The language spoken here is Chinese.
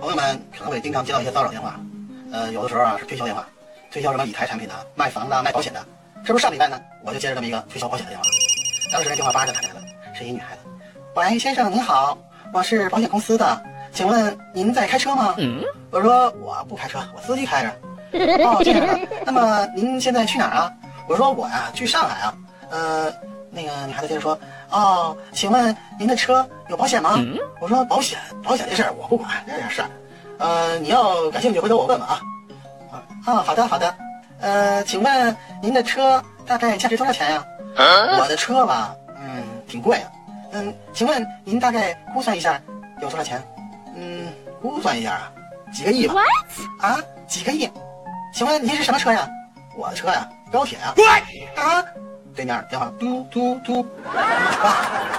朋友们可能会经常接到一些骚扰电话，呃，有的时候啊是推销电话，推销什么理财产品的、卖房的、卖保险的。这不是上礼拜呢，我就接着这么一个推销保险的电话，当时那电话叭就打进来了，是一女孩子。喂，先生您好，我是保险公司的，请问您在开车吗？我说我不开车，我司机开着。哦，这样啊，那么您现在去哪儿啊？我说我呀去上海啊。呃，那个女孩子接着说，哦，请问您的车有保险吗？我说保险，保险这事儿我不管，这点事儿。呃，你要感兴趣，回头我问问啊。啊，啊，好的好的。呃，请问您的车大概价值多少钱呀？我的车吧，嗯，挺贵的。嗯，请问您大概估算一下有多少钱？嗯，估算一下啊，几个亿吧。啊，几个亿？请问您是什么车呀？我的车呀，高铁呀。啊，对面电话嘟嘟嘟，挂了。